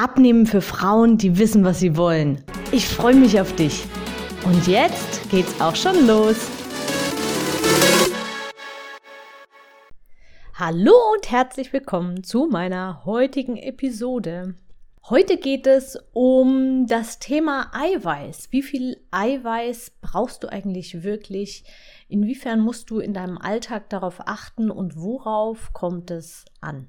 Abnehmen für Frauen, die wissen, was sie wollen. Ich freue mich auf dich. Und jetzt geht's auch schon los. Hallo und herzlich willkommen zu meiner heutigen Episode. Heute geht es um das Thema Eiweiß. Wie viel Eiweiß brauchst du eigentlich wirklich? Inwiefern musst du in deinem Alltag darauf achten und worauf kommt es an?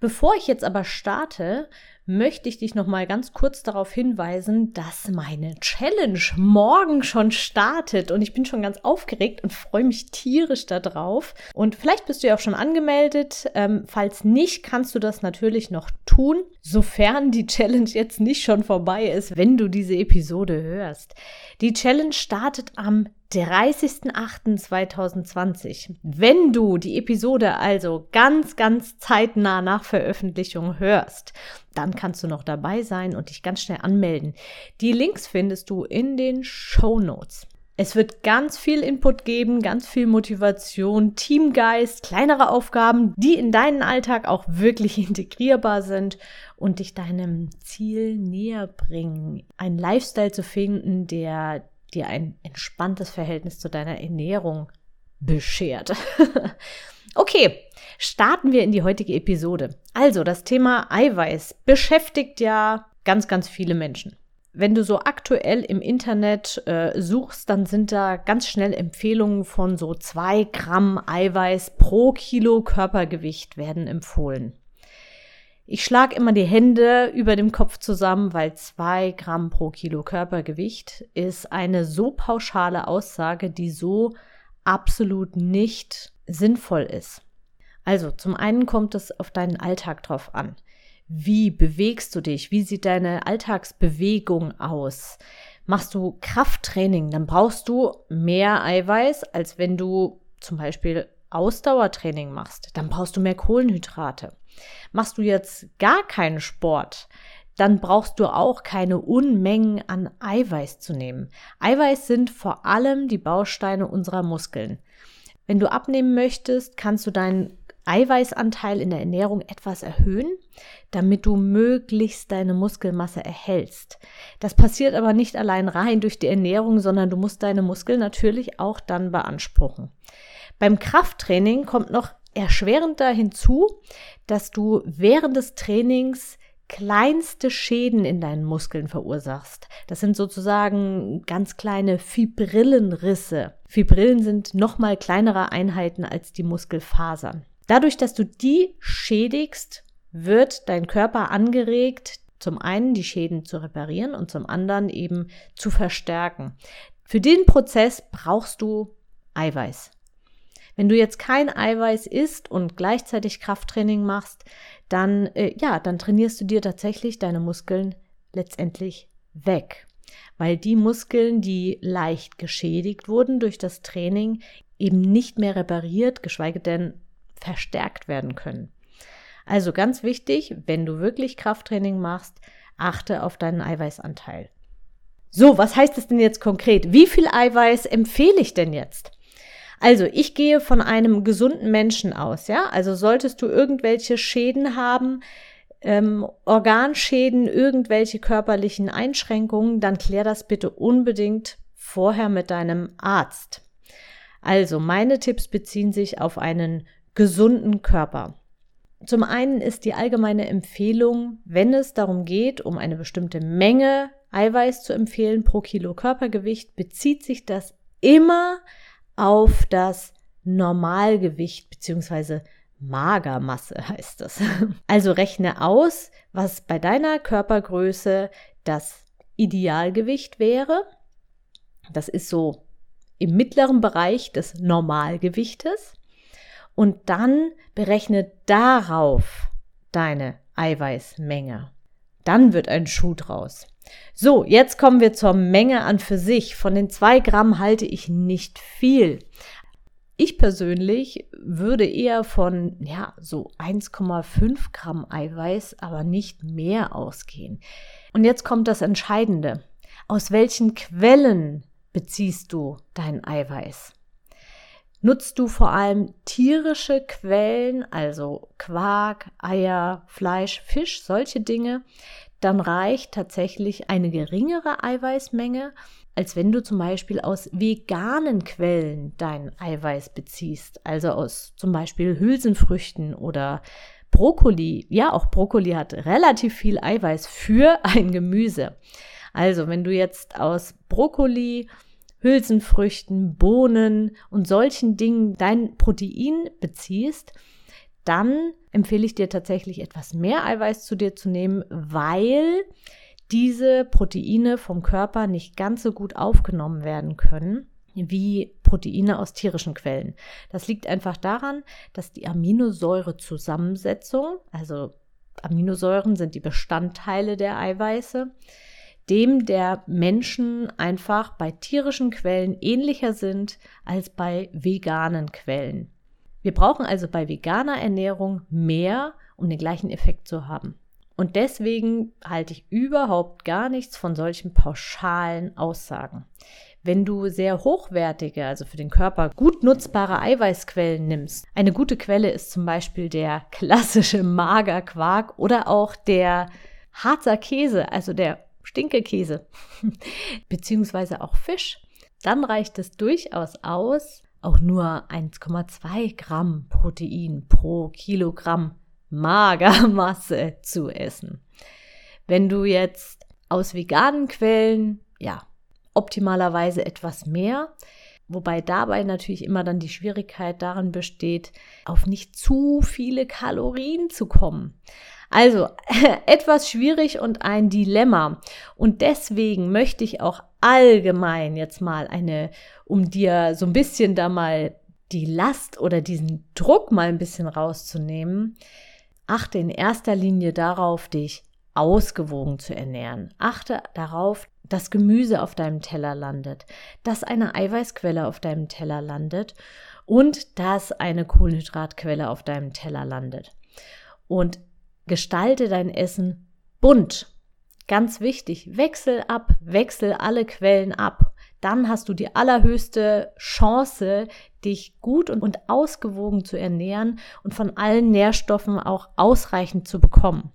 Bevor ich jetzt aber starte, möchte ich dich noch mal ganz kurz darauf hinweisen, dass meine Challenge morgen schon startet und ich bin schon ganz aufgeregt und freue mich tierisch darauf. Und vielleicht bist du ja auch schon angemeldet. Ähm, falls nicht, kannst du das natürlich noch tun, sofern die Challenge jetzt nicht schon vorbei ist, wenn du diese Episode hörst. Die Challenge startet am 30.08.2020. Wenn du die Episode also ganz, ganz zeitnah nach Veröffentlichung hörst, dann kannst du noch dabei sein und dich ganz schnell anmelden. Die Links findest du in den Show Notes. Es wird ganz viel Input geben, ganz viel Motivation, Teamgeist, kleinere Aufgaben, die in deinen Alltag auch wirklich integrierbar sind und dich deinem Ziel näher bringen. Ein Lifestyle zu finden, der dir ein entspanntes Verhältnis zu deiner Ernährung beschert. okay, starten wir in die heutige Episode. Also, das Thema Eiweiß beschäftigt ja ganz, ganz viele Menschen. Wenn du so aktuell im Internet äh, suchst, dann sind da ganz schnell Empfehlungen von so zwei Gramm Eiweiß pro Kilo Körpergewicht werden empfohlen. Ich schlage immer die Hände über dem Kopf zusammen, weil zwei Gramm pro Kilo Körpergewicht ist eine so pauschale Aussage, die so absolut nicht sinnvoll ist. Also zum einen kommt es auf deinen Alltag drauf an. Wie bewegst du dich? Wie sieht deine Alltagsbewegung aus? Machst du Krafttraining, dann brauchst du mehr Eiweiß, als wenn du zum Beispiel Ausdauertraining machst. Dann brauchst du mehr Kohlenhydrate. Machst du jetzt gar keinen Sport, dann brauchst du auch keine Unmengen an Eiweiß zu nehmen. Eiweiß sind vor allem die Bausteine unserer Muskeln. Wenn du abnehmen möchtest, kannst du deinen Eiweißanteil in der Ernährung etwas erhöhen, damit du möglichst deine Muskelmasse erhältst. Das passiert aber nicht allein rein durch die Ernährung, sondern du musst deine Muskeln natürlich auch dann beanspruchen. Beim Krafttraining kommt noch erschwerender hinzu, dass du während des Trainings kleinste Schäden in deinen Muskeln verursachst. Das sind sozusagen ganz kleine Fibrillenrisse. Fibrillen sind nochmal kleinere Einheiten als die Muskelfasern. Dadurch, dass du die schädigst, wird dein Körper angeregt, zum einen die Schäden zu reparieren und zum anderen eben zu verstärken. Für den Prozess brauchst du Eiweiß. Wenn du jetzt kein Eiweiß isst und gleichzeitig Krafttraining machst, dann, äh, ja, dann trainierst du dir tatsächlich deine Muskeln letztendlich weg. Weil die Muskeln, die leicht geschädigt wurden durch das Training, eben nicht mehr repariert, geschweige denn verstärkt werden können. Also ganz wichtig, wenn du wirklich Krafttraining machst, achte auf deinen Eiweißanteil. So, was heißt das denn jetzt konkret? Wie viel Eiweiß empfehle ich denn jetzt? Also, ich gehe von einem gesunden Menschen aus, ja? Also solltest du irgendwelche Schäden haben, ähm, Organschäden, irgendwelche körperlichen Einschränkungen, dann klär das bitte unbedingt vorher mit deinem Arzt. Also, meine Tipps beziehen sich auf einen gesunden Körper. Zum einen ist die allgemeine Empfehlung, wenn es darum geht, um eine bestimmte Menge Eiweiß zu empfehlen pro Kilo Körpergewicht, bezieht sich das immer auf das Normalgewicht bzw. Magermasse heißt das. Also rechne aus, was bei deiner Körpergröße das Idealgewicht wäre. Das ist so im mittleren Bereich des Normalgewichtes. Und dann berechne darauf deine Eiweißmenge. Dann wird ein Schuh draus. So, jetzt kommen wir zur Menge an für sich. Von den zwei Gramm halte ich nicht viel. Ich persönlich würde eher von, ja, so 1,5 Gramm Eiweiß, aber nicht mehr ausgehen. Und jetzt kommt das Entscheidende. Aus welchen Quellen beziehst du dein Eiweiß? Nutzt du vor allem tierische Quellen, also Quark, Eier, Fleisch, Fisch, solche Dinge, dann reicht tatsächlich eine geringere Eiweißmenge, als wenn du zum Beispiel aus veganen Quellen dein Eiweiß beziehst, also aus zum Beispiel Hülsenfrüchten oder Brokkoli. Ja, auch Brokkoli hat relativ viel Eiweiß für ein Gemüse. Also, wenn du jetzt aus Brokkoli, Hülsenfrüchten, Bohnen und solchen Dingen dein Protein beziehst, dann empfehle ich dir tatsächlich etwas mehr Eiweiß zu dir zu nehmen, weil diese Proteine vom Körper nicht ganz so gut aufgenommen werden können wie Proteine aus tierischen Quellen. Das liegt einfach daran, dass die Aminosäurezusammensetzung, also Aminosäuren sind die Bestandteile der Eiweiße, dem der Menschen einfach bei tierischen Quellen ähnlicher sind als bei veganen Quellen. Wir brauchen also bei veganer Ernährung mehr, um den gleichen Effekt zu haben. Und deswegen halte ich überhaupt gar nichts von solchen pauschalen Aussagen. Wenn du sehr hochwertige, also für den Körper gut nutzbare Eiweißquellen nimmst, eine gute Quelle ist zum Beispiel der klassische Magerquark oder auch der Harzer Käse, also der Stinkekäse, beziehungsweise auch Fisch, dann reicht es durchaus aus, auch nur 1,2 Gramm Protein pro Kilogramm Magermasse zu essen. Wenn du jetzt aus veganen Quellen, ja, optimalerweise etwas mehr, wobei dabei natürlich immer dann die Schwierigkeit darin besteht, auf nicht zu viele Kalorien zu kommen. Also etwas schwierig und ein Dilemma. Und deswegen möchte ich auch allgemein jetzt mal eine, um dir so ein bisschen da mal die Last oder diesen Druck mal ein bisschen rauszunehmen, Achte in erster Linie darauf, dich ausgewogen zu ernähren. Achte darauf, dass Gemüse auf deinem Teller landet, dass eine Eiweißquelle auf deinem Teller landet und dass eine Kohlenhydratquelle auf deinem Teller landet. Und gestalte dein Essen bunt. Ganz wichtig, wechsel ab, wechsel alle Quellen ab dann hast du die allerhöchste Chance, dich gut und ausgewogen zu ernähren und von allen Nährstoffen auch ausreichend zu bekommen.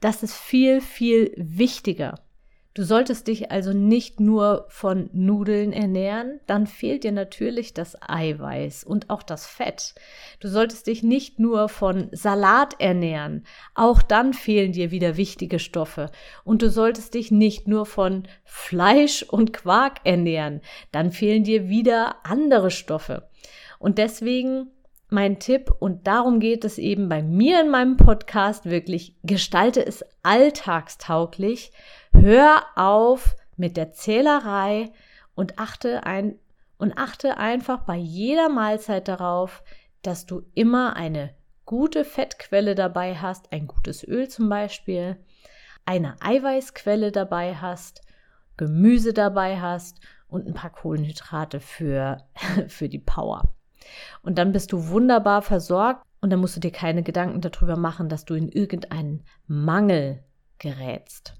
Das ist viel, viel wichtiger. Du solltest dich also nicht nur von Nudeln ernähren, dann fehlt dir natürlich das Eiweiß und auch das Fett. Du solltest dich nicht nur von Salat ernähren, auch dann fehlen dir wieder wichtige Stoffe. Und du solltest dich nicht nur von Fleisch und Quark ernähren, dann fehlen dir wieder andere Stoffe. Und deswegen mein Tipp und darum geht es eben bei mir in meinem Podcast wirklich, gestalte es alltagstauglich, hör auf mit der Zählerei und achte ein und achte einfach bei jeder Mahlzeit darauf, dass du immer eine gute Fettquelle dabei hast, ein gutes Öl zum Beispiel, eine Eiweißquelle dabei hast, Gemüse dabei hast und ein paar Kohlenhydrate für, für die Power. Und dann bist du wunderbar versorgt und dann musst du dir keine Gedanken darüber machen, dass du in irgendeinen Mangel gerätst.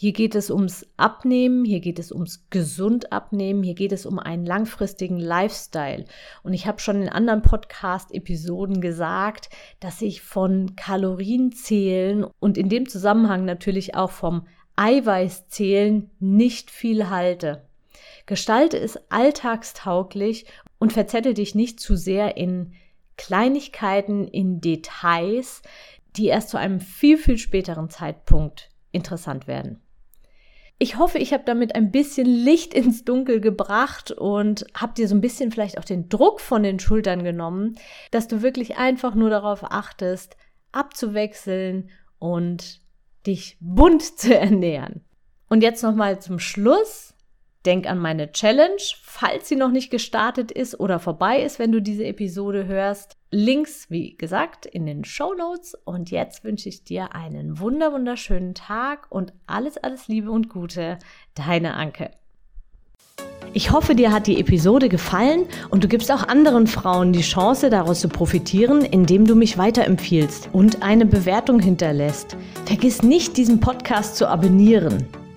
Hier geht es ums Abnehmen, hier geht es ums gesund abnehmen, hier geht es um einen langfristigen Lifestyle. Und ich habe schon in anderen Podcast-Episoden gesagt, dass ich von Kalorienzählen und in dem Zusammenhang natürlich auch vom Eiweißzählen nicht viel halte. Gestalte es alltagstauglich und verzettel dich nicht zu sehr in Kleinigkeiten, in Details, die erst zu einem viel, viel späteren Zeitpunkt interessant werden. Ich hoffe, ich habe damit ein bisschen Licht ins Dunkel gebracht und habe dir so ein bisschen vielleicht auch den Druck von den Schultern genommen, dass du wirklich einfach nur darauf achtest, abzuwechseln und dich bunt zu ernähren. Und jetzt nochmal zum Schluss Denk an meine Challenge, falls sie noch nicht gestartet ist oder vorbei ist, wenn du diese Episode hörst. Links, wie gesagt, in den Show Notes. Und jetzt wünsche ich dir einen wunder wunderschönen Tag und alles, alles Liebe und Gute. Deine Anke. Ich hoffe, dir hat die Episode gefallen und du gibst auch anderen Frauen die Chance, daraus zu profitieren, indem du mich weiterempfiehlst und eine Bewertung hinterlässt. Vergiss nicht, diesen Podcast zu abonnieren.